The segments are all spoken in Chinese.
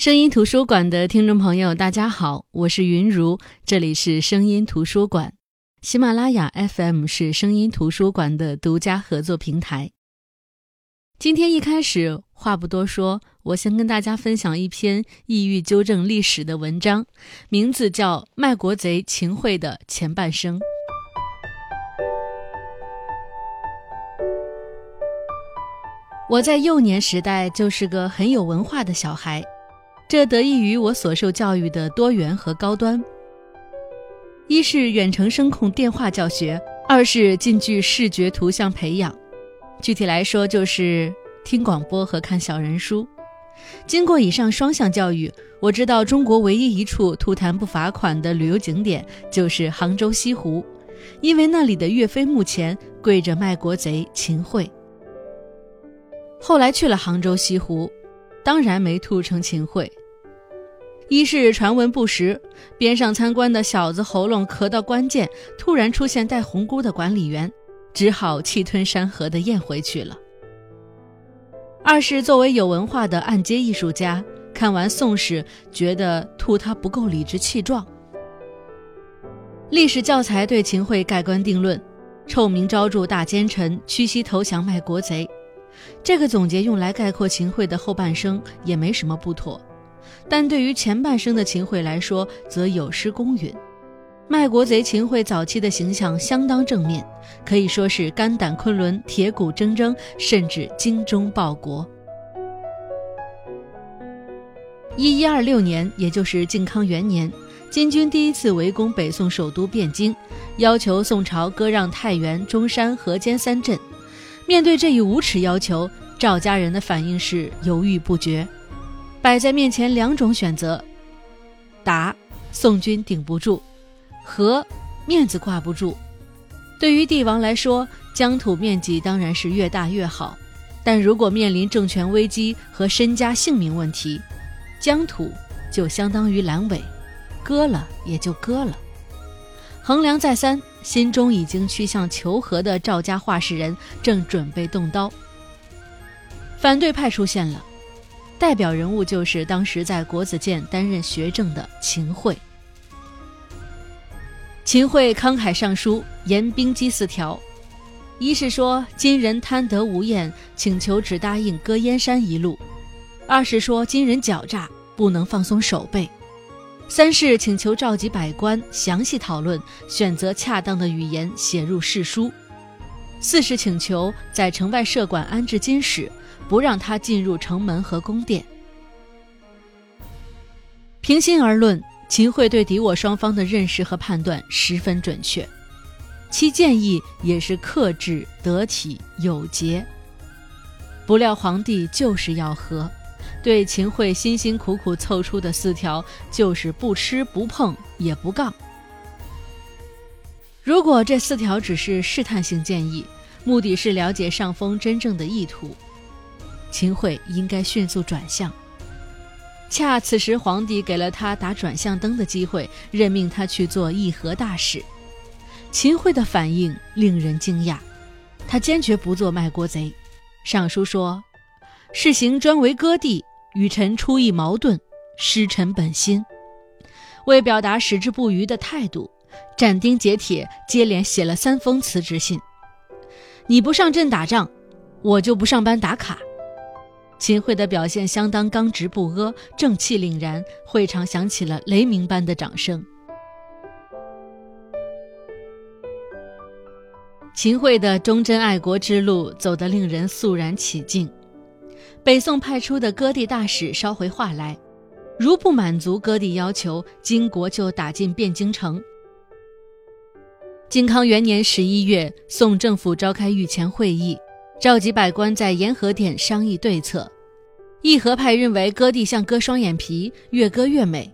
声音图书馆的听众朋友，大家好，我是云如，这里是声音图书馆。喜马拉雅 FM 是声音图书馆的独家合作平台。今天一开始，话不多说，我先跟大家分享一篇意欲纠正历史的文章，名字叫《卖国贼秦桧的前半生》。我在幼年时代就是个很有文化的小孩。这得益于我所受教育的多元和高端。一是远程声控电话教学，二是近距视觉图像培养。具体来说，就是听广播和看小人书。经过以上双向教育，我知道中国唯一一处吐痰不罚款的旅游景点就是杭州西湖，因为那里的岳飞墓前跪着卖国贼秦桧。后来去了杭州西湖，当然没吐成秦桧。一是传闻不实，边上参观的小子喉咙咳到关键，突然出现戴红箍的管理员，只好气吞山河的咽回去了。二是作为有文化的按揭艺术家，看完《宋史》，觉得吐他不够理直气壮。历史教材对秦桧盖棺定论，臭名昭著大奸臣，屈膝投降卖国贼，这个总结用来概括秦桧的后半生也没什么不妥。但对于前半生的秦桧来说，则有失公允。卖国贼秦桧早期的形象相当正面，可以说是肝胆昆仑、铁骨铮铮，甚至精忠报国。一一二六年，也就是靖康元年，金军第一次围攻北宋首都汴京，要求宋朝割让太原、中山、河间三镇。面对这一无耻要求，赵家人的反应是犹豫不决。摆在面前两种选择：打，宋军顶不住；和，面子挂不住。对于帝王来说，疆土面积当然是越大越好，但如果面临政权危机和身家性命问题，疆土就相当于阑尾，割了也就割了。衡量再三，心中已经趋向求和的赵家话事人正准备动刀，反对派出现了。代表人物就是当时在国子监担任学政的秦桧。秦桧慷慨上书，言兵机四条：一是说金人贪得无厌，请求只答应割燕山一路；二是说金人狡诈，不能放松手背；三是请求召集百官详细讨论，选择恰当的语言写入誓书；四是请求在城外设馆安置金使。不让他进入城门和宫殿。平心而论，秦桧对敌我双方的认识和判断十分准确，其建议也是克制、得体、有节。不料皇帝就是要和，对秦桧辛辛苦苦凑出的四条，就是不吃不碰也不杠。如果这四条只是试探性建议，目的是了解上峰真正的意图。秦桧应该迅速转向，恰此时皇帝给了他打转向灯的机会，任命他去做议和大使。秦桧的反应令人惊讶，他坚决不做卖国贼。上书说：“事行专为割地，与臣出意矛盾，失臣本心。”为表达矢志不渝的态度，斩钉截铁接连写了三封辞职信：“你不上阵打仗，我就不上班打卡。”秦桧的表现相当刚直不阿，正气凛然，会场响起了雷鸣般的掌声。秦桧的忠贞爱国之路走得令人肃然起敬。北宋派出的割地大使捎回话来，如不满足割地要求，金国就打进汴京城。靖康元年十一月，宋政府召开御前会议。召集百官在延和殿商议对策，议和派认为割地像割双眼皮，越割越美；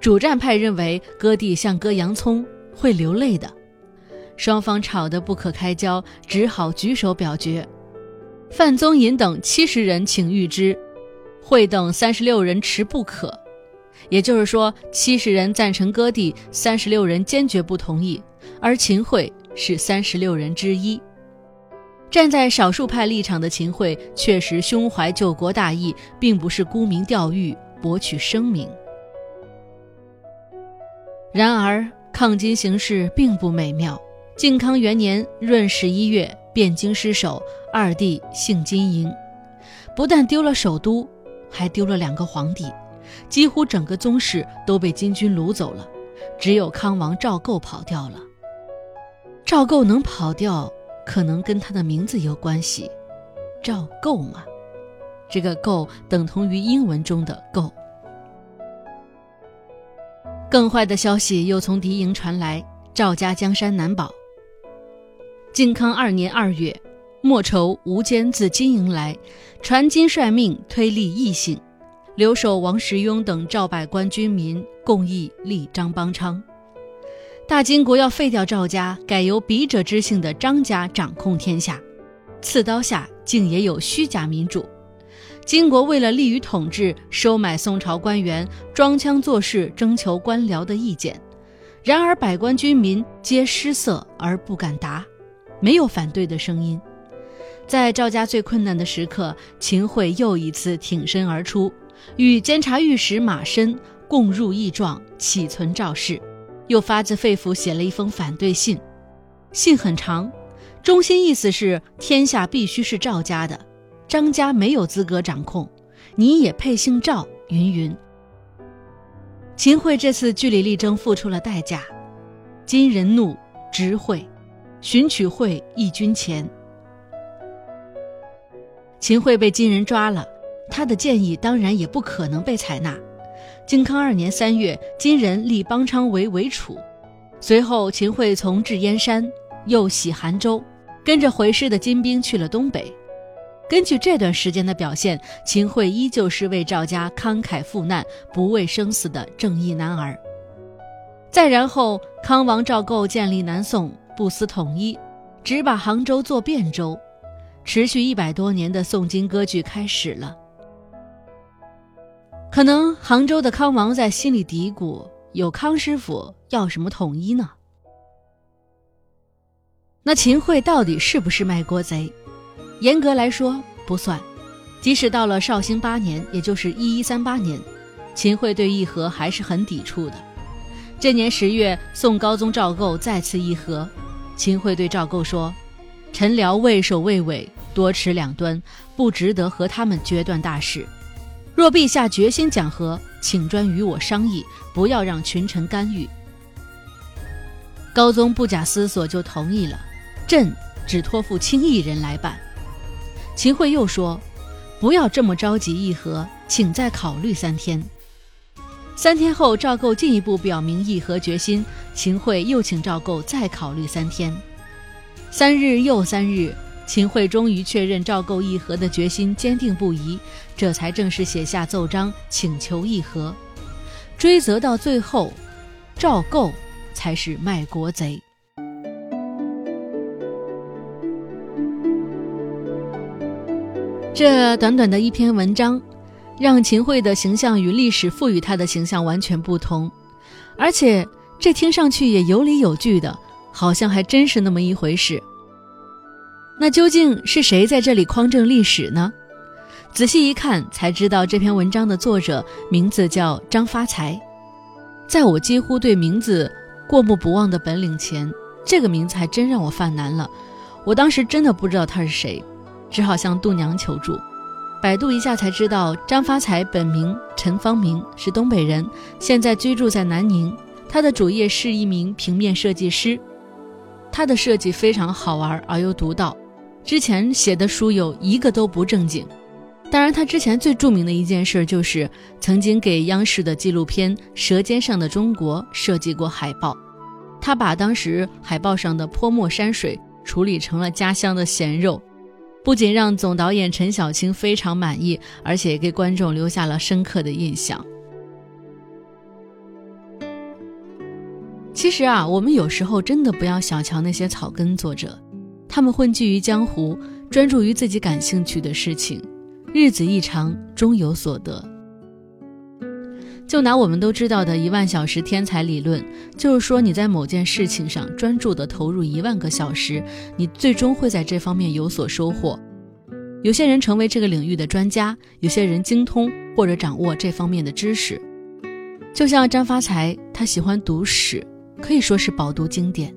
主战派认为割地像割洋葱，会流泪的。双方吵得不可开交，只好举手表决。范宗尹等七十人请谕之，会等三十六人持不可。也就是说，七十人赞成割地，三十六人坚决不同意，而秦桧是三十六人之一。站在少数派立场的秦桧确实胸怀救国大义，并不是沽名钓誉、博取声名。然而，抗金形势并不美妙。靖康元年闰十一月，汴京失守，二帝幸金营，不但丢了首都，还丢了两个皇帝，几乎整个宗室都被金军掳走了，只有康王赵构跑掉了。赵构能跑掉，可能跟他的名字有关系，赵构嘛。这个“构”等同于英文中的“构”。更坏的消息又从敌营传来：赵家江山难保。靖康二年二月，莫愁吴坚自金营来，传金率命推立异姓，留守王时雍等赵百官军民共议立张邦昌。大金国要废掉赵家，改由笔者之姓的张家掌控天下。刺刀下竟也有虚假民主。金国为了利于统治，收买宋朝官员，装腔作势征求官僚的意见。然而百官军民皆失色而不敢答。没有反对的声音，在赵家最困难的时刻，秦桧又一次挺身而出，与监察御史马申共入议状，启存赵氏，又发自肺腑写了一封反对信。信很长，中心意思是天下必须是赵家的，张家没有资格掌控，你也配姓赵？云云。秦桧这次据理力争付出了代价，金人怒，执桧。寻取会一军前，秦桧被金人抓了，他的建议当然也不可能被采纳。靖康二年三月，金人立邦昌为伪储，随后秦桧从至燕山，又徙韩州，跟着回师的金兵去了东北。根据这段时间的表现，秦桧依旧是为赵家慷慨赴难、不畏生死的正义男儿。再然后，康王赵构建立南宋。不思统一，只把杭州做汴州，持续一百多年的宋金割据开始了。可能杭州的康王在心里嘀咕：“有康师傅，要什么统一呢？”那秦桧到底是不是卖国贼？严格来说不算。即使到了绍兴八年，也就是一一三八年，秦桧对议和还是很抵触的。这年十月，宋高宗赵构再次议和。秦桧对赵构说：“臣僚畏首畏尾，多持两端，不值得和他们决断大事。若陛下决心讲和，请专与我商议，不要让群臣干预。”高宗不假思索就同意了，朕只托付轻易人来办。秦桧又说：“不要这么着急议和，请再考虑三天。”三天后，赵构进一步表明议和决心。秦桧又请赵构再考虑三天。三日又三日，秦桧终于确认赵构议和的决心坚定不移，这才正式写下奏章请求议和。追责到最后，赵构才是卖国贼。这短短的一篇文章。让秦桧的形象与历史赋予他的形象完全不同，而且这听上去也有理有据的，好像还真是那么一回事。那究竟是谁在这里匡正历史呢？仔细一看才知道，这篇文章的作者名字叫张发财。在我几乎对名字过目不忘的本领前，这个名字还真让我犯难了。我当时真的不知道他是谁，只好向度娘求助。百度一下才知道，张发财本名陈方明，是东北人，现在居住在南宁。他的主业是一名平面设计师，他的设计非常好玩而又独到。之前写的书有一个都不正经。当然，他之前最著名的一件事就是曾经给央视的纪录片《舌尖上的中国》设计过海报。他把当时海报上的泼墨山水处理成了家乡的咸肉。不仅让总导演陈小青非常满意，而且给观众留下了深刻的印象。其实啊，我们有时候真的不要小瞧那些草根作者，他们混迹于江湖，专注于自己感兴趣的事情，日子一长，终有所得。就拿我们都知道的一万小时天才理论，就是说你在某件事情上专注的投入一万个小时，你最终会在这方面有所收获。有些人成为这个领域的专家，有些人精通或者掌握这方面的知识。就像张发财，他喜欢读史，可以说是饱读经典。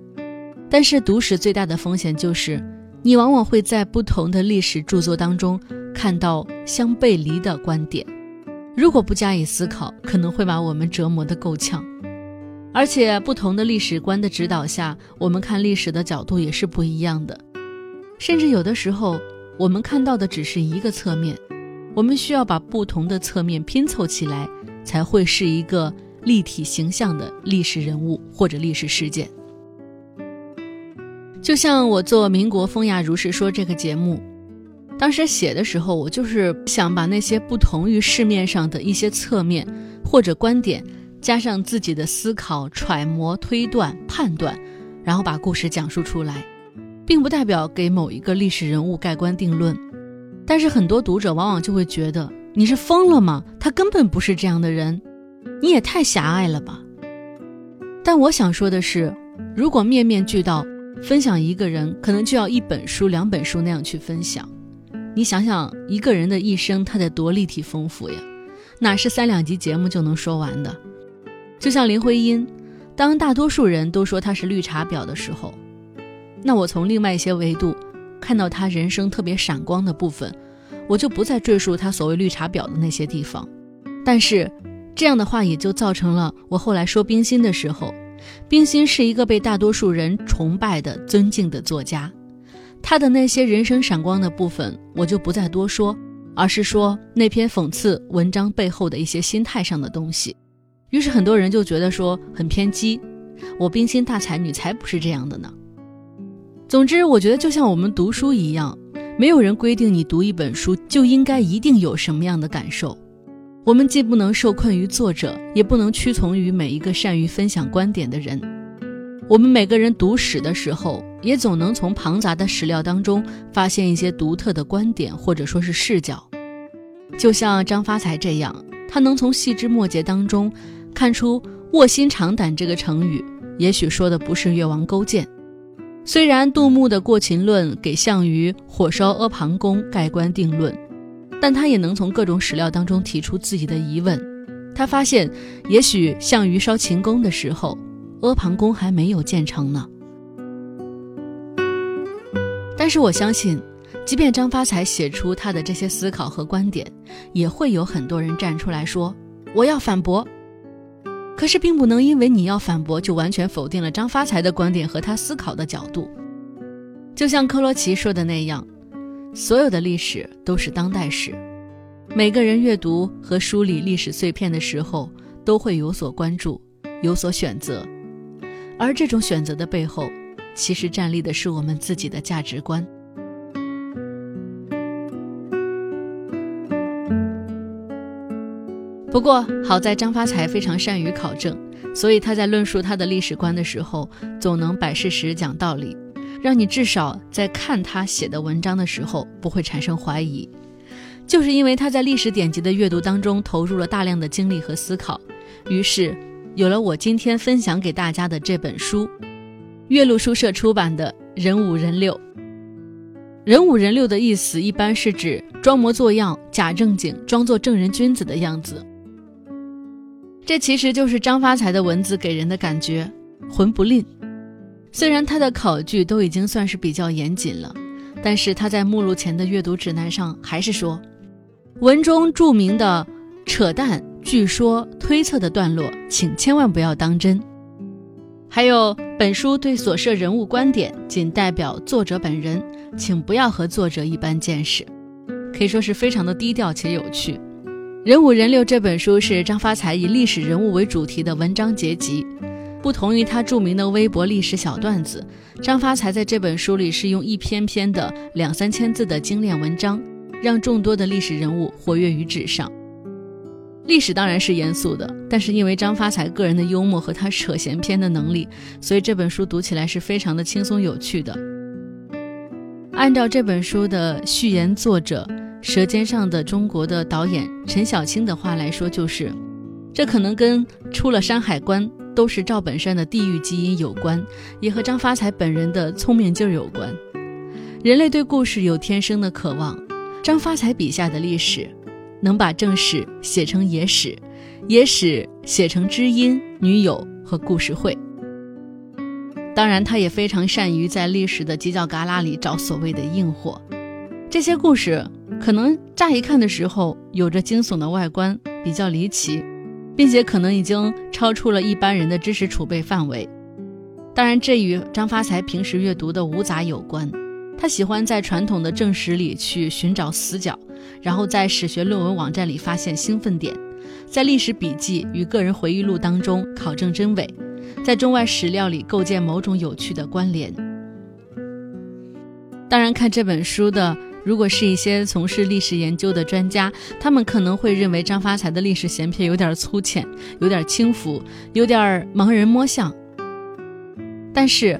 但是读史最大的风险就是，你往往会在不同的历史著作当中看到相背离的观点。如果不加以思考，可能会把我们折磨得够呛。而且，不同的历史观的指导下，我们看历史的角度也是不一样的。甚至有的时候，我们看到的只是一个侧面，我们需要把不同的侧面拼凑起来，才会是一个立体形象的历史人物或者历史事件。就像我做《民国风雅如是说》这个节目，当时写的时候，我就是想把那些不同于市面上的一些侧面或者观点，加上自己的思考、揣摩、推断、判断，然后把故事讲述出来，并不代表给某一个历史人物盖棺定论。但是很多读者往往就会觉得你是疯了吗？他根本不是这样的人，你也太狭隘了吧。但我想说的是，如果面面俱到。分享一个人，可能就要一本书、两本书那样去分享。你想想，一个人的一生，他得多立体丰富呀，哪是三两集节目就能说完的？就像林徽因，当大多数人都说她是绿茶婊的时候，那我从另外一些维度看到她人生特别闪光的部分，我就不再赘述她所谓绿茶婊的那些地方。但是，这样的话也就造成了我后来说冰心的时候。冰心是一个被大多数人崇拜的、尊敬的作家，他的那些人生闪光的部分，我就不再多说，而是说那篇讽刺文章背后的一些心态上的东西。于是很多人就觉得说很偏激，我冰心大才女才不是这样的呢。总之，我觉得就像我们读书一样，没有人规定你读一本书就应该一定有什么样的感受。我们既不能受困于作者，也不能屈从于每一个善于分享观点的人。我们每个人读史的时候，也总能从庞杂的史料当中发现一些独特的观点，或者说是视角。就像张发财这样，他能从细枝末节当中看出“卧薪尝胆”这个成语，也许说的不是越王勾践。虽然杜牧的《过秦论》给项羽火烧阿房宫盖棺定论。但他也能从各种史料当中提出自己的疑问。他发现，也许项羽烧秦宫的时候，阿房宫还没有建成呢。但是我相信，即便张发财写出他的这些思考和观点，也会有很多人站出来说：“我要反驳。”可是，并不能因为你要反驳，就完全否定了张发财的观点和他思考的角度。就像克罗齐说的那样。所有的历史都是当代史，每个人阅读和梳理历史碎片的时候，都会有所关注，有所选择，而这种选择的背后，其实站立的是我们自己的价值观。不过好在张发财非常善于考证，所以他在论述他的历史观的时候，总能摆事实、讲道理。让你至少在看他写的文章的时候不会产生怀疑，就是因为他在历史典籍的阅读当中投入了大量的精力和思考，于是有了我今天分享给大家的这本书，岳麓书社出版的《人五人六》。人五人六的意思一般是指装模作样、假正经、装作正人君子的样子。这其实就是张发财的文字给人的感觉，魂不吝。虽然他的考据都已经算是比较严谨了，但是他在目录前的阅读指南上还是说，文中著名的扯淡、据说、推测的段落，请千万不要当真。还有本书对所涉人物观点仅代表作者本人，请不要和作者一般见识，可以说是非常的低调且有趣。《人五人六》这本书是张发财以历史人物为主题的文章结集。不同于他著名的微博历史小段子，张发财在这本书里是用一篇篇的两三千字的精炼文章，让众多的历史人物活跃于纸上。历史当然是严肃的，但是因为张发财个人的幽默和他扯闲篇的能力，所以这本书读起来是非常的轻松有趣的。按照这本书的序言作者《舌尖上的中国》的导演陈小青的话来说，就是这可能跟出了山海关。都是赵本山的地域基因有关，也和张发财本人的聪明劲儿有关。人类对故事有天生的渴望，张发财笔下的历史，能把正史写成野史，野史写成知音、女友和故事会。当然，他也非常善于在历史的犄角旮旯里找所谓的硬货。这些故事可能乍一看的时候有着惊悚的外观，比较离奇，并且可能已经超出了一般人的知识储备范围。当然，这与张发财平时阅读的无杂有关。他喜欢在传统的正史里去寻找死角，然后在史学论文网站里发现兴奋点，在历史笔记与个人回忆录当中考证真伪。在中外史料里构建某种有趣的关联。当然，看这本书的，如果是一些从事历史研究的专家，他们可能会认为张发财的历史闲篇有点粗浅，有点轻浮，有点盲人摸象。但是，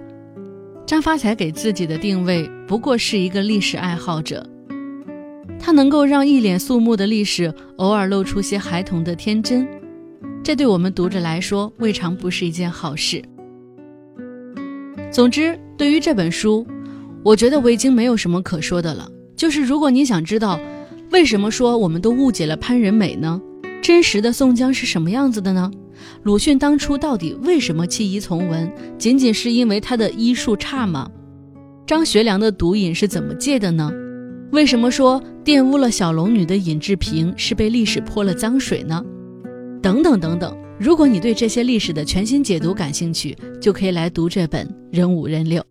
张发财给自己的定位不过是一个历史爱好者，他能够让一脸肃穆的历史偶尔露出些孩童的天真。这对我们读者来说，未尝不是一件好事。总之，对于这本书，我觉得我已经没有什么可说的了。就是如果你想知道，为什么说我们都误解了潘仁美呢？真实的宋江是什么样子的呢？鲁迅当初到底为什么弃医从文？仅仅是因为他的医术差吗？张学良的毒瘾是怎么戒的呢？为什么说玷污了小龙女的尹志平是被历史泼了脏水呢？等等等等，如果你对这些历史的全新解读感兴趣，就可以来读这本《人五人六》。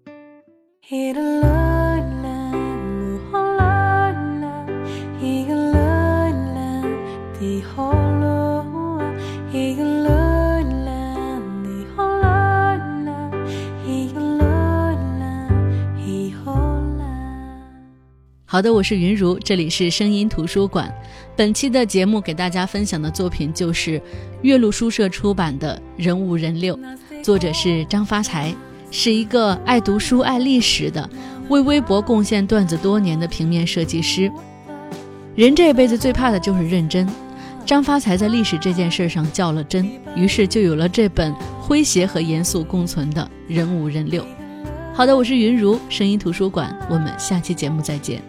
好的，我是云如，这里是声音图书馆。本期的节目给大家分享的作品就是岳麓书社出版的《人五人六》，作者是张发财，是一个爱读书、爱历史的，为微博贡献段子多年的平面设计师。人这辈子最怕的就是认真，张发财在历史这件事上较了真，于是就有了这本诙谐和严肃共存的《人五人六》。好的，我是云如，声音图书馆，我们下期节目再见。